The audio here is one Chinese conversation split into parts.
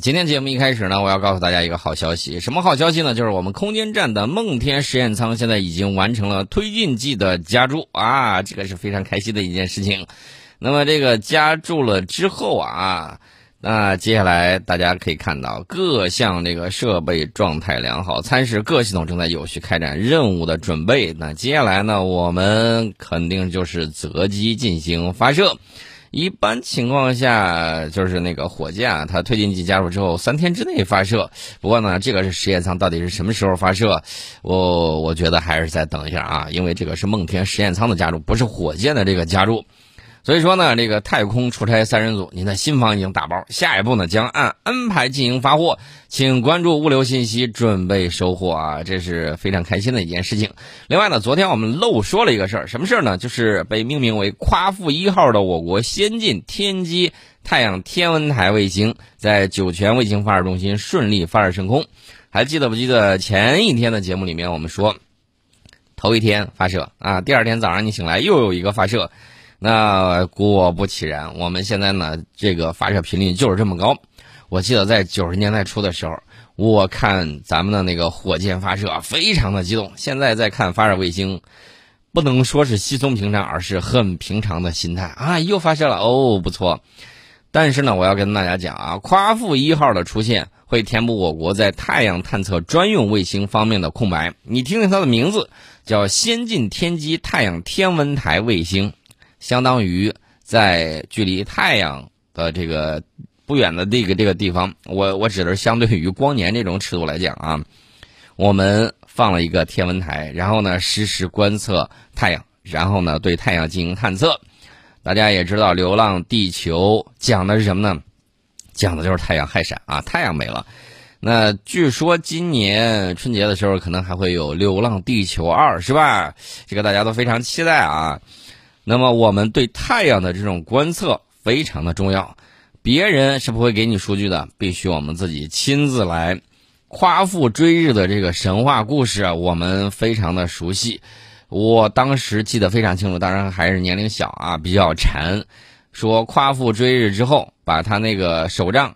今天节目一开始呢，我要告诉大家一个好消息。什么好消息呢？就是我们空间站的梦天实验舱现在已经完成了推进剂的加注啊，这个是非常开心的一件事情。那么这个加注了之后啊，那接下来大家可以看到各项这个设备状态良好，参试各系统正在有序开展任务的准备。那接下来呢，我们肯定就是择机进行发射。一般情况下，就是那个火箭啊，它推进剂加入之后，三天之内发射。不过呢，这个是实验舱，到底是什么时候发射？我我觉得还是再等一下啊，因为这个是梦天实验舱的加入，不是火箭的这个加入。所以说呢，这个太空出差三人组，您的新房已经打包，下一步呢将按安排进行发货，请关注物流信息，准备收货啊，这是非常开心的一件事情。另外呢，昨天我们漏说了一个事儿，什么事儿呢？就是被命名为夸父一号的我国先进天基太阳天文台卫星，在酒泉卫星发射中心顺利发射升空。还记得不记得前一天的节目里面我们说，头一天发射啊，第二天早上你醒来又有一个发射。那果不其然，我们现在呢，这个发射频率就是这么高。我记得在九十年代初的时候，我看咱们的那个火箭发射非常的激动。现在再看发射卫星，不能说是稀松平常，而是很平常的心态啊！又发射了哦，不错。但是呢，我要跟大家讲啊，夸父一号的出现会填补我国在太阳探测专用卫星方面的空白。你听听它的名字，叫先进天基太阳天文台卫星。相当于在距离太阳的这个不远的这个这个地方，我我指的是相对于光年这种尺度来讲啊，我们放了一个天文台，然后呢实时观测太阳，然后呢对太阳进行探测。大家也知道，《流浪地球》讲的是什么呢？讲的就是太阳害闪啊，太阳没了。那据说今年春节的时候可能还会有《流浪地球二》，是吧？这个大家都非常期待啊。那么我们对太阳的这种观测非常的重要，别人是不会给你数据的，必须我们自己亲自来。夸父追日的这个神话故事啊，我们非常的熟悉，我当时记得非常清楚，当然还是年龄小啊，比较馋。说夸父追日之后，把他那个手杖，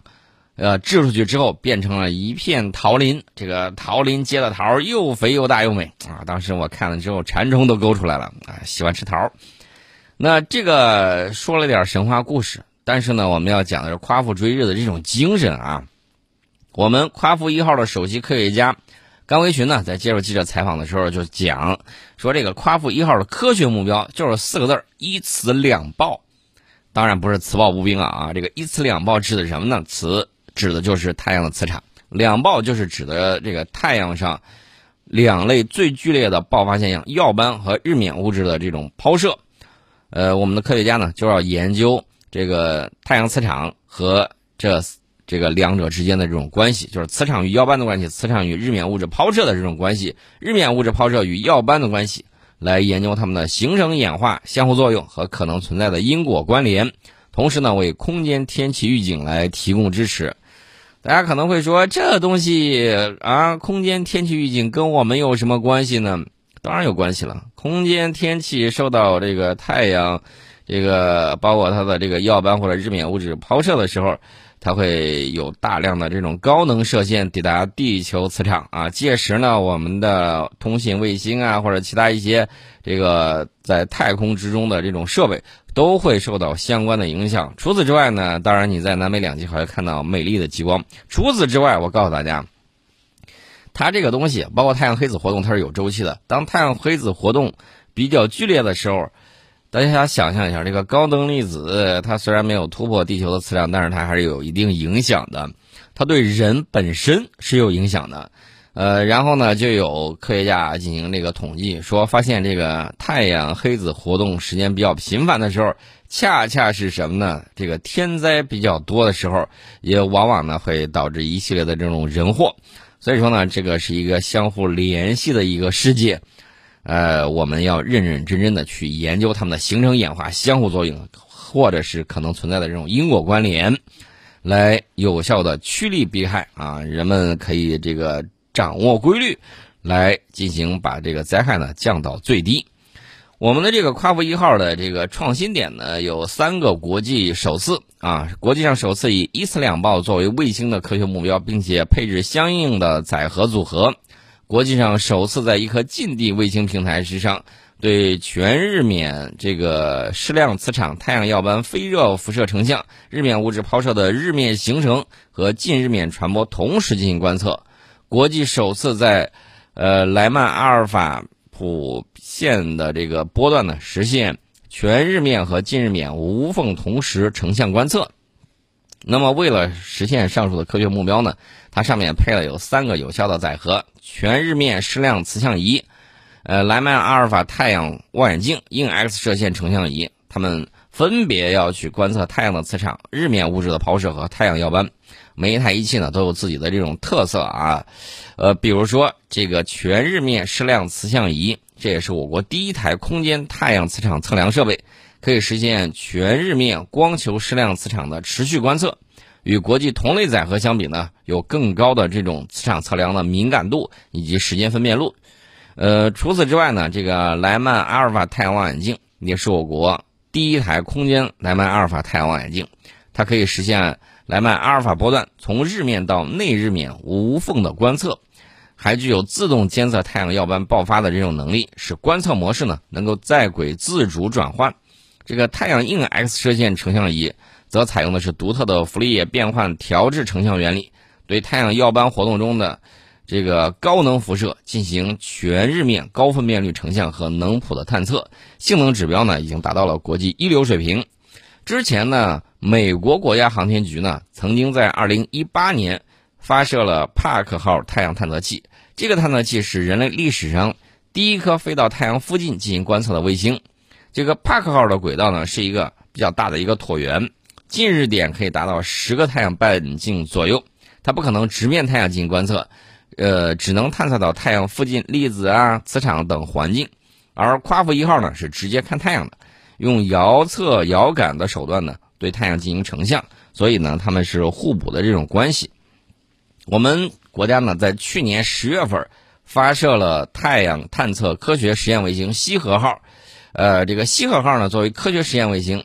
呃，掷出去之后，变成了一片桃林，这个桃林结的桃又肥又大又美啊！当时我看了之后，馋虫都勾出来了啊，喜欢吃桃。那这个说了点神话故事，但是呢，我们要讲的是夸父追日的这种精神啊。我们夸父一号的首席科学家甘维群呢，在接受记者采访的时候就讲说，这个夸父一号的科学目标就是四个字：一磁两爆。当然不是磁暴步兵啊啊，这个一磁两爆指的什么呢？磁指的就是太阳的磁场，两爆就是指的这个太阳上两类最剧烈的爆发现象——耀斑和日冕物质的这种抛射。呃，我们的科学家呢就要研究这个太阳磁场和这这个两者之间的这种关系，就是磁场与耀斑的关系，磁场与日冕物质抛射的这种关系，日冕物质抛射与耀斑的关系，来研究它们的形成、演化、相互作用和可能存在的因果关联。同时呢，为空间天气预警来提供支持。大家可能会说，这东西啊，空间天气预警跟我们有什么关系呢？当然有关系了。空间天气受到这个太阳，这个包括它的这个耀斑或者日冕物质抛射的时候，它会有大量的这种高能射线抵达地球磁场啊。届时呢，我们的通信卫星啊，或者其他一些这个在太空之中的这种设备都会受到相关的影响。除此之外呢，当然你在南北两极还会看到美丽的极光。除此之外，我告诉大家。它这个东西，包括太阳黑子活动，它是有周期的。当太阳黑子活动比较剧烈的时候，大家想象一下，这个高能粒子，它虽然没有突破地球的磁场，但是它还是有一定影响的。它对人本身是有影响的。呃，然后呢，就有科学家进行这个统计，说发现这个太阳黑子活动时间比较频繁的时候，恰恰是什么呢？这个天灾比较多的时候，也往往呢会导致一系列的这种人祸。所以说呢，这个是一个相互联系的一个世界，呃，我们要认认真真的去研究它们的形成、演化、相互作用，或者是可能存在的这种因果关联，来有效的趋利避害啊！人们可以这个掌握规律，来进行把这个灾害呢降到最低。我们的这个夸父一号的这个创新点呢，有三个国际首次啊，国际上首次以一次两爆作为卫星的科学目标，并且配置相应的载荷组合；国际上首次在一颗近地卫星平台之上，对全日冕这个矢量磁场太阳耀斑非热辐射成像、日冕物质抛射的日冕形成和近日冕传播同时进行观测；国际首次在呃莱曼阿尔法。谱线的这个波段呢，实现全日面和近日面无缝同时成像观测。那么，为了实现上述的科学目标呢，它上面配了有三个有效的载荷：全日面矢量磁像仪、呃莱曼阿尔法太阳望远镜、硬 X 射线成像仪。它们分别要去观测太阳的磁场、日面物质的抛射和太阳耀斑。每一台仪器呢都有自己的这种特色啊，呃，比如说这个全日面矢量磁像仪，这也是我国第一台空间太阳磁场测量设备，可以实现全日面光球矢量磁场的持续观测。与国际同类载荷相比呢，有更高的这种磁场测量的敏感度以及时间分辨率。呃，除此之外呢，这个莱曼阿尔法太阳望远镜也是我国第一台空间莱曼阿尔法太阳望远镜，它可以实现。莱曼阿尔法波段从日面到内日面无缝的观测，还具有自动监测太阳耀斑爆发的这种能力，使观测模式呢能够在轨自主转换。这个太阳硬 X 射线成像仪则采用的是独特的傅立叶变换调制成像原理，对太阳耀斑活动中的这个高能辐射进行全日面高分辨率成像和能谱的探测，性能指标呢已经达到了国际一流水平。之前呢。美国国家航天局呢，曾经在2018年发射了帕克号太阳探测器。这个探测器是人类历史上第一颗飞到太阳附近进行观测的卫星。这个帕克号的轨道呢，是一个比较大的一个椭圆，近日点可以达到十个太阳半径左右。它不可能直面太阳进行观测，呃，只能探测到太阳附近粒子啊、磁场等环境。而夸父一号呢，是直接看太阳的，用遥测遥感的手段呢。对太阳进行成像，所以呢，他们是互补的这种关系。我们国家呢，在去年十月份发射了太阳探测科学实验卫星“西河号”。呃，这个“西河号”呢，作为科学实验卫星，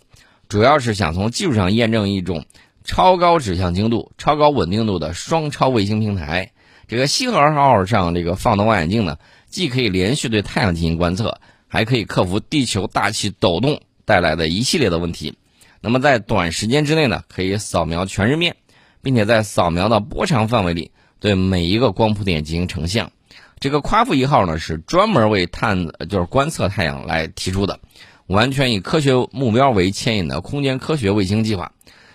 主要是想从技术上验证一种超高指向精度、超高稳定度的双超卫星平台。这个“西河号”上这个放的望远镜呢，既可以连续对太阳进行观测，还可以克服地球大气抖动带来的一系列的问题。那么在短时间之内呢，可以扫描全日面，并且在扫描的波长范围里对每一个光谱点进行成像。这个夸父一号呢是专门为探就是观测太阳来提出的，完全以科学目标为牵引的空间科学卫星计划。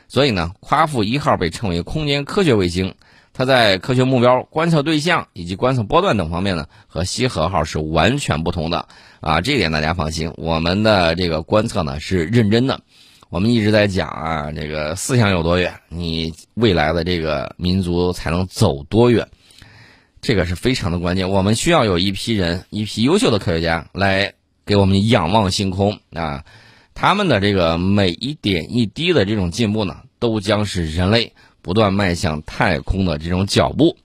所以呢，夸父一号被称为空间科学卫星。它在科学目标、观测对象以及观测波段等方面呢，和西河号是完全不同的啊！这一点大家放心，我们的这个观测呢是认真的。我们一直在讲啊，这个思想有多远，你未来的这个民族才能走多远，这个是非常的关键。我们需要有一批人，一批优秀的科学家来给我们仰望星空啊，他们的这个每一点一滴的这种进步呢，都将是人类不断迈向太空的这种脚步。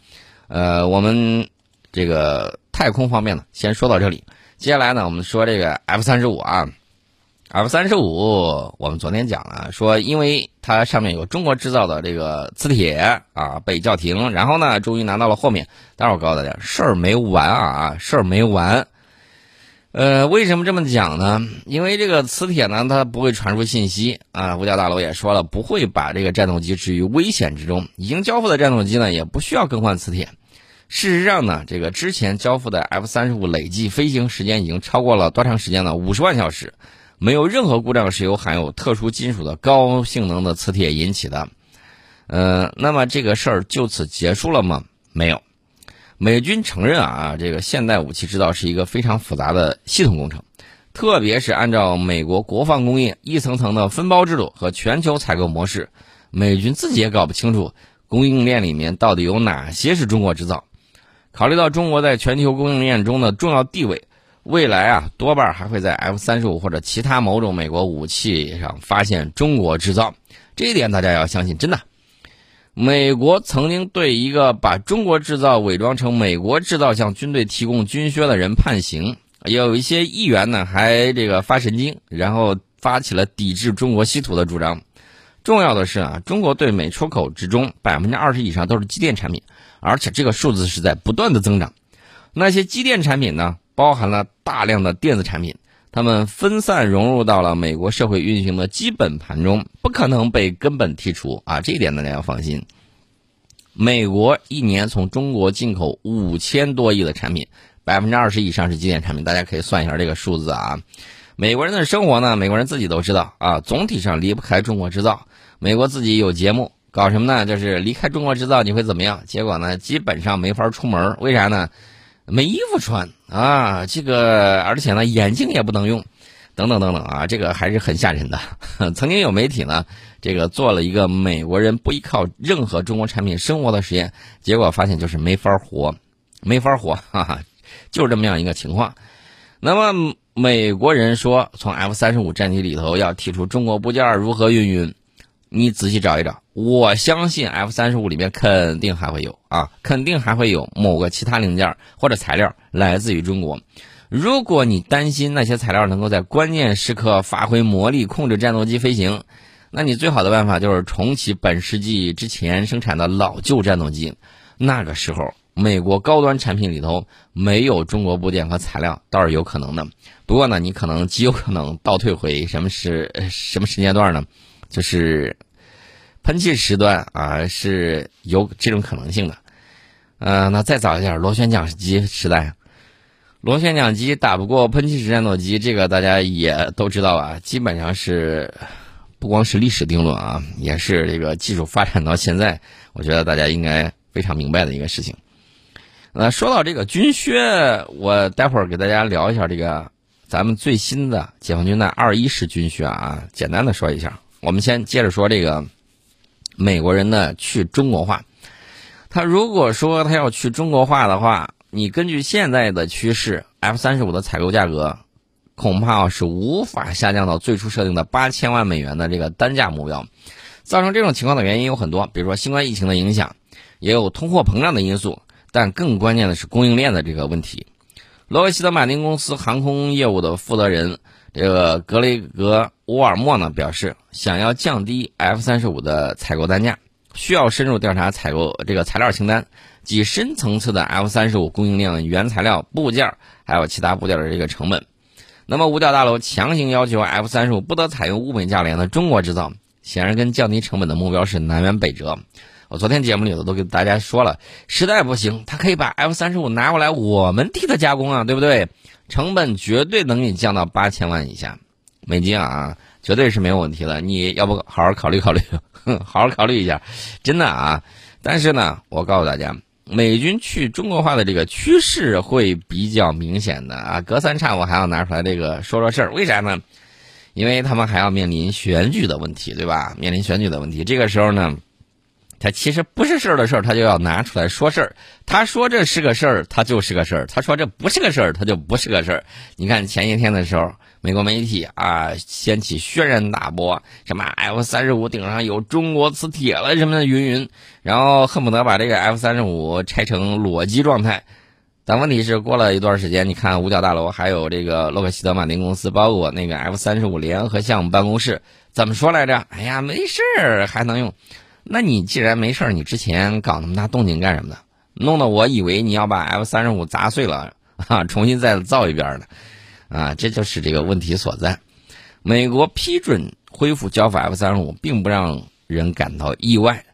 呃，我们这个太空方面呢，先说到这里。接下来呢，我们说这个 F 三十五啊。F 三十五，我们昨天讲了，说因为它上面有中国制造的这个磁铁啊，被叫停，然后呢，终于拿到了后面。待会儿我告诉大家，事儿没完啊，事儿没完。呃，为什么这么讲呢？因为这个磁铁呢，它不会传输信息啊。五角大楼也说了，不会把这个战斗机置于危险之中。已经交付的战斗机呢，也不需要更换磁铁。事实上呢，这个之前交付的 F 三十五累计飞行时间已经超过了多长时间呢？五十万小时。没有任何故障是由含有特殊金属的高性能的磁铁引起的，呃，那么这个事儿就此结束了吗？没有，美军承认啊，这个现代武器制造是一个非常复杂的系统工程，特别是按照美国国防工业一层层的分包制度和全球采购模式，美军自己也搞不清楚供应链里面到底有哪些是中国制造。考虑到中国在全球供应链中的重要地位。未来啊，多半还会在 F 三十五或者其他某种美国武器上发现中国制造，这一点大家要相信，真的。美国曾经对一个把中国制造伪装成美国制造向军队提供军靴的人判刑，有一些议员呢还这个发神经，然后发起了抵制中国稀土的主张。重要的是啊，中国对美出口之中百分之二十以上都是机电产品，而且这个数字是在不断的增长。那些机电产品呢，包含了大量的电子产品。他们分散融入到了美国社会运行的基本盘中，不可能被根本剔除啊！这一点大家要放心。美国一年从中国进口五千多亿的产品，百分之二十以上是机电产品，大家可以算一下这个数字啊。美国人的生活呢，美国人自己都知道啊，总体上离不开中国制造。美国自己有节目搞什么呢？就是离开中国制造你会怎么样？结果呢，基本上没法出门，为啥呢？没衣服穿啊，这个而且呢，眼镜也不能用，等等等等啊，这个还是很吓人的。曾经有媒体呢，这个做了一个美国人不依靠任何中国产品生活的实验，结果发现就是没法活，没法活，哈哈，就是这么样一个情况。那么美国人说，从 F 三十五战机里头要剔除中国部件，如何运运？你仔细找一找，我相信 F 三十五里面肯定还会有啊，肯定还会有某个其他零件或者材料来自于中国。如果你担心那些材料能够在关键时刻发挥魔力，控制战斗机飞行，那你最好的办法就是重启本世纪之前生产的老旧战斗机。那个时候，美国高端产品里头没有中国部件和材料，倒是有可能的。不过呢，你可能极有可能倒退回什么时什么时间段呢？就是喷气时段啊，是有这种可能性的。呃，那再早一点，螺旋桨机时代，螺旋桨机打不过喷气式战斗机，这个大家也都知道啊。基本上是不光是历史定论啊，也是这个技术发展到现在，我觉得大家应该非常明白的一个事情。呃，说到这个军靴，我待会儿给大家聊一下这个咱们最新的解放军的二一式军靴啊，简单的说一下。我们先接着说这个美国人的去中国化。他如果说他要去中国化的话，你根据现在的趋势，F 三十五的采购价格恐怕是无法下降到最初设定的八千万美元的这个单价目标。造成这种情况的原因有很多，比如说新冠疫情的影响，也有通货膨胀的因素，但更关键的是供应链的这个问题。罗维希德马丁公司航空业务的负责人。这个格雷格沃尔默呢表示，想要降低 F 三十五的采购单价，需要深入调查采购这个材料清单及深层次的 F 三十五供应链原材料部件还有其他部件的这个成本。那么五角大楼强行要求 F 三十五不得采用物美价廉的中国制造，显然跟降低成本的目标是南辕北辙。我昨天节目里头都给大家说了，实在不行，他可以把 F 三十五拿过来，我们替他加工啊，对不对？成本绝对能给你降到八千万以下，美金啊，绝对是没有问题的。你要不好好考虑考虑，好好考虑一下，真的啊。但是呢，我告诉大家，美军去中国化的这个趋势会比较明显的啊。隔三差五还要拿出来这个说说事儿，为啥呢？因为他们还要面临选举的问题，对吧？面临选举的问题，这个时候呢。他其实不是事儿的事儿，他就要拿出来说事儿。他说这是个事儿，他就是个事儿；他说这不是个事儿，他就不是个事儿。你看前些天的时候，美国媒体啊掀起轩然大波，什么 F 三十五顶上有中国磁铁了什么的云云，然后恨不得把这个 F 三十五拆成裸机状态。但问题是，过了一段时间，你看五角大楼还有这个洛克希德马丁公司，包括那个 F 三十五联合项目办公室，怎么说来着？哎呀，没事儿，还能用。那你既然没事儿，你之前搞那么大动静干什么呢？弄得我以为你要把 F 三十五砸碎了 啊，重新再造一遍呢，啊，这就是这个问题所在。美国批准恢复交付 F 三十五，并不让人感到意外，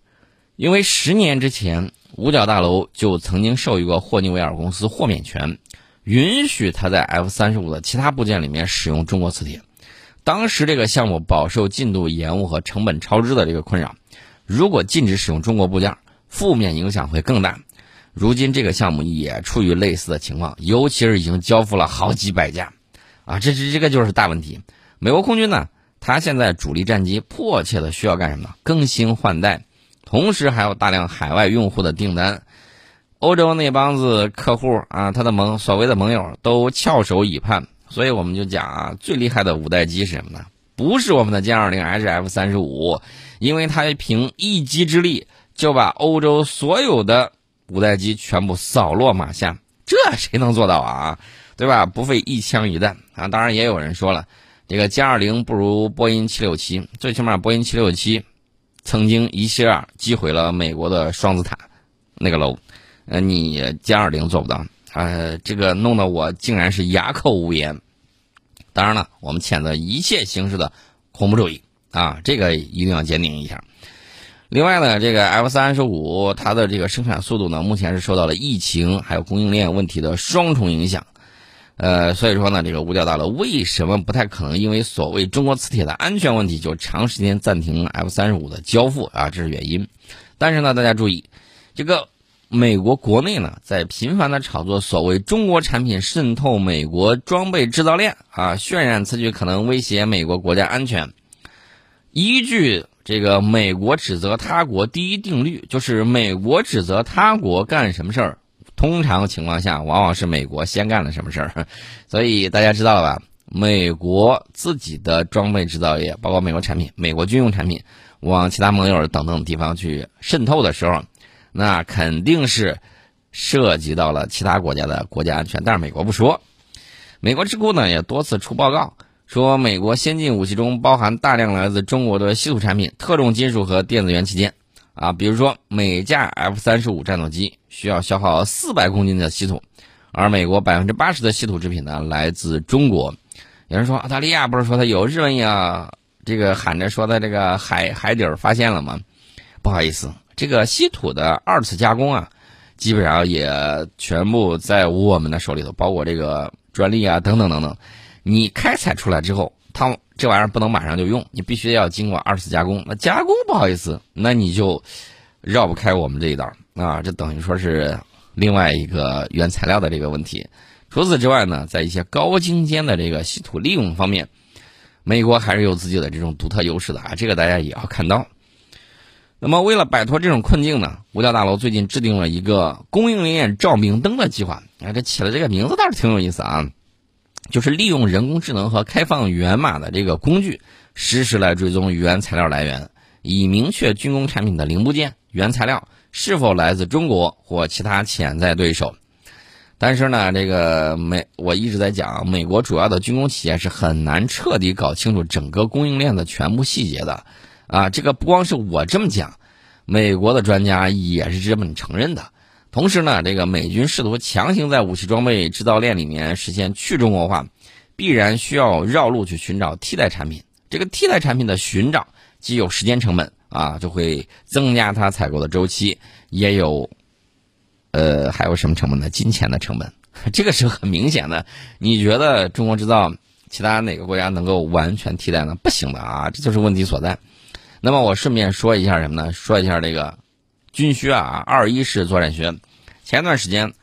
因为十年之前五角大楼就曾经授予过霍尼韦尔公司豁免权，允许他在 F 三十五的其他部件里面使用中国磁铁。当时这个项目饱受进度延误和成本超支的这个困扰。如果禁止使用中国部件，负面影响会更大。如今这个项目也处于类似的情况，尤其是已经交付了好几百架，啊，这这这个就是大问题。美国空军呢，它现在主力战机迫切的需要干什么？更新换代，同时还有大量海外用户的订单。欧洲那帮子客户啊，他的盟所谓的盟友都翘首以盼，所以我们就讲啊，最厉害的五代机是什么呢？不是我们的歼二零，H F 三十五。因为他凭一击之力就把欧洲所有的五代机全部扫落马下，这谁能做到啊？对吧？不费一枪一弹啊！当然也有人说了，这个歼二零不如波音七六七，最起码波音七六七曾经一下击毁了美国的双子塔那个楼，呃，你歼二零做不到啊！这个弄得我竟然是哑口无言。当然了，我们谴责一切形式的恐怖主义啊，这个一定要坚定一下。另外呢，这个 F 三十五它的这个生产速度呢，目前是受到了疫情还有供应链问题的双重影响。呃，所以说呢，这个五角大楼为什么不太可能因为所谓中国磁铁的安全问题就长时间暂停 F 三十五的交付啊？这是原因。但是呢，大家注意，这个美国国内呢，在频繁的炒作所谓中国产品渗透美国装备制造链啊，渲染此举可能威胁美国国家安全。依据这个美国指责他国第一定律，就是美国指责他国干什么事儿。通常情况下，往往是美国先干了什么事儿，所以大家知道了吧？美国自己的装备制造业，包括美国产品、美国军用产品，往其他盟友等等地方去渗透的时候，那肯定是涉及到了其他国家的国家安全。但是美国不说，美国智库呢也多次出报告说，美国先进武器中包含大量来自中国的稀土产品、特种金属和电子元器件。啊，比如说每架 F 三十五战斗机需要消耗四百公斤的稀土，而美国百分之八十的稀土制品呢来自中国。有人说澳大利亚不是说它有日本呀？这个喊着说在这个海海底儿发现了吗？不好意思，这个稀土的二次加工啊，基本上也全部在我们的手里头，包括这个专利啊等等等等。你开采出来之后，它。这玩意儿不能马上就用，你必须要经过二次加工。那加工不好意思，那你就绕不开我们这一道啊！这等于说是另外一个原材料的这个问题。除此之外呢，在一些高精尖的这个稀土利用方面，美国还是有自己的这种独特优势的啊！这个大家也要看到。那么，为了摆脱这种困境呢，五角大楼最近制定了一个供应链照明灯的计划。哎，这起了这个名字倒是挺有意思啊。就是利用人工智能和开放源码的这个工具，实时来追踪原材料来源，以明确军工产品的零部件原材料是否来自中国或其他潜在对手。但是呢，这个美我一直在讲，美国主要的军工企业是很难彻底搞清楚整个供应链的全部细节的。啊，这个不光是我这么讲，美国的专家也是这么承认的。同时呢，这个美军试图强行在武器装备制造链里面实现去中国化，必然需要绕路去寻找替代产品。这个替代产品的寻找既有时间成本啊，就会增加它采购的周期，也有，呃，还有什么成本呢？金钱的成本，这个是很明显的。你觉得中国制造其他哪个国家能够完全替代呢？不行的啊，这就是问题所在。那么我顺便说一下什么呢？说一下这个。军靴啊，二一式作战靴。前段时间，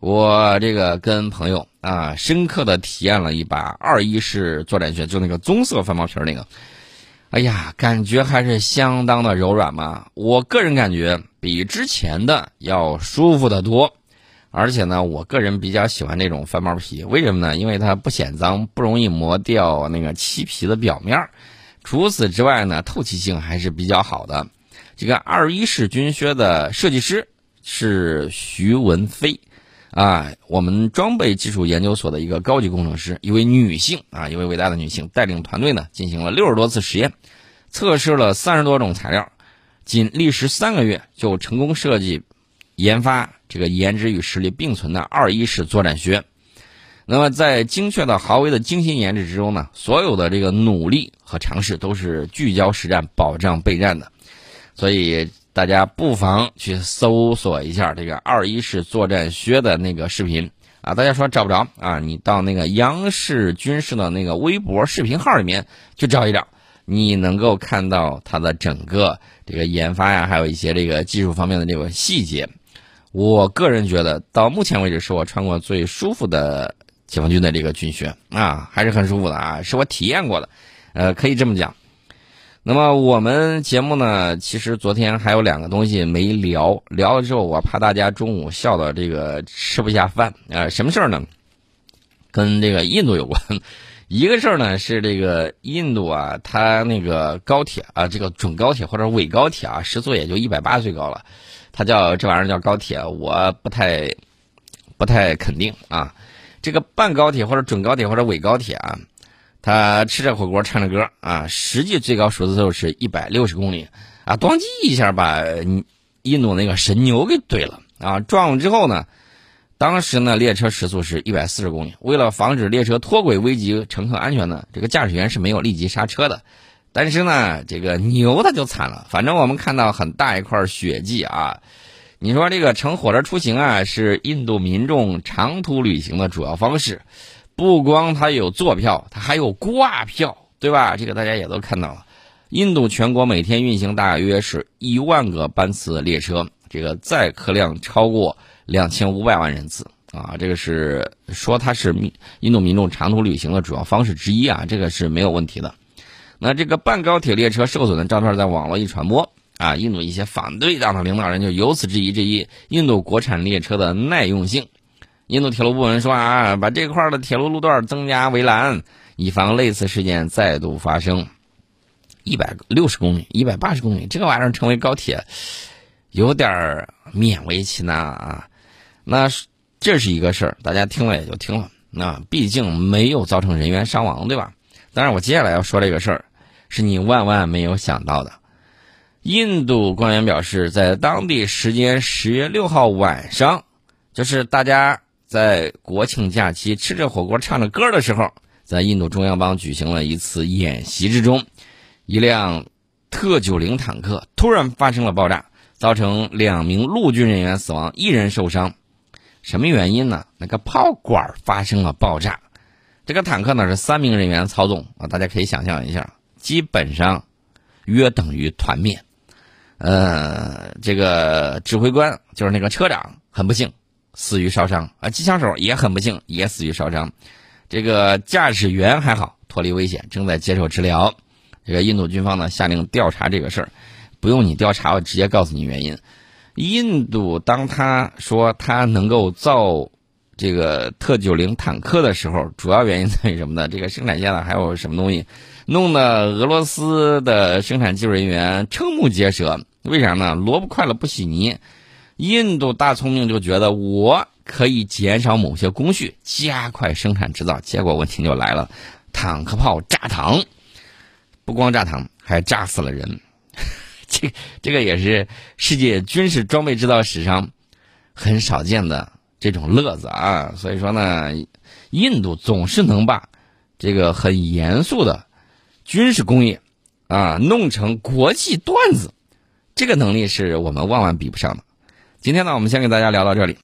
我这个跟朋友啊，深刻的体验了一把二一式作战靴，就那个棕色翻毛皮那个。哎呀，感觉还是相当的柔软嘛。我个人感觉比之前的要舒服的多。而且呢，我个人比较喜欢那种翻毛皮，为什么呢？因为它不显脏，不容易磨掉那个漆皮的表面。除此之外呢，透气性还是比较好的。这个二一式军靴的设计师是徐文飞，啊，我们装备技术研究所的一个高级工程师，一位女性啊，一位伟大的女性，带领团队呢进行了六十多次实验，测试了三十多种材料，仅历时三个月就成功设计、研发这个颜值与实力并存的二一式作战靴。那么在精确的毫微的精心研制之中呢，所有的这个努力和尝试都是聚焦实战、保障备战的。所以大家不妨去搜索一下这个二一式作战靴的那个视频啊！大家说找不着啊？你到那个央视军事的那个微博视频号里面去找一找，你能够看到它的整个这个研发呀，还有一些这个技术方面的这个细节。我个人觉得，到目前为止是我穿过最舒服的解放军的这个军靴啊，还是很舒服的啊，是我体验过的，呃，可以这么讲。那么我们节目呢，其实昨天还有两个东西没聊，聊了之后我怕大家中午笑的这个吃不下饭啊。什么事儿呢？跟这个印度有关。一个事儿呢是这个印度啊，它那个高铁啊，这个准高铁或者伪高铁啊，时速也就一百八最高了。它叫这玩意儿叫高铁，我不太不太肯定啊。这个半高铁或者准高铁或者伪高铁啊，他吃着火锅唱着歌啊，实际最高时速是一百六十公里啊，咣叽一下把印度那个神牛给怼了啊，撞了之后呢，当时呢列车时速是一百四十公里，为了防止列车脱轨危及乘客安全呢，这个驾驶员是没有立即刹车的。但是呢，这个牛它就惨了。反正我们看到很大一块血迹啊。你说这个乘火车出行啊，是印度民众长途旅行的主要方式。不光它有坐票，它还有挂票，对吧？这个大家也都看到了。印度全国每天运行大约是一万个班次列车，这个载客量超过两千五百万人次啊。这个是说它是印度民众长途旅行的主要方式之一啊，这个是没有问题的。那这个半高铁列车受损的照片在网络一传播啊，印度一些反对党的领导人就由此质疑这一印度国产列车的耐用性。印度铁路部门说啊，把这块的铁路路段增加围栏，以防类似事件再度发生。一百六十公里，一百八十公里，这个玩意儿成为高铁，有点勉为其难啊。那这是一个事儿，大家听了也就听了。那毕竟没有造成人员伤亡，对吧？当然，我接下来要说这个事儿。是你万万没有想到的。印度官员表示，在当地时间十月六号晚上，就是大家在国庆假期吃着火锅、唱着歌的时候，在印度中央邦举行了一次演习之中，一辆特九零坦克突然发生了爆炸，造成两名陆军人员死亡，一人受伤。什么原因呢？那个炮管发生了爆炸。这个坦克呢是三名人员操纵啊，大家可以想象一下。基本上约等于团灭，呃，这个指挥官就是那个车长，很不幸死于烧伤啊，机枪手也很不幸也死于烧伤，这个驾驶员还好脱离危险，正在接受治疗。这个印度军方呢下令调查这个事儿，不用你调查，我直接告诉你原因。印度当他说他能够造这个特九零坦克的时候，主要原因在于什么呢？这个生产线呢还有什么东西？弄得俄罗斯的生产技术人员瞠目结舌，为啥呢？萝卜快了不洗泥。印度大聪明就觉得我可以减少某些工序，加快生产制造。结果问题就来了，坦克炮炸膛，不光炸膛，还炸死了人。这这个也是世界军事装备制造史上很少见的这种乐子啊。所以说呢，印度总是能把这个很严肃的。军事工业，啊，弄成国际段子，这个能力是我们万万比不上的。今天呢，我们先给大家聊到这里。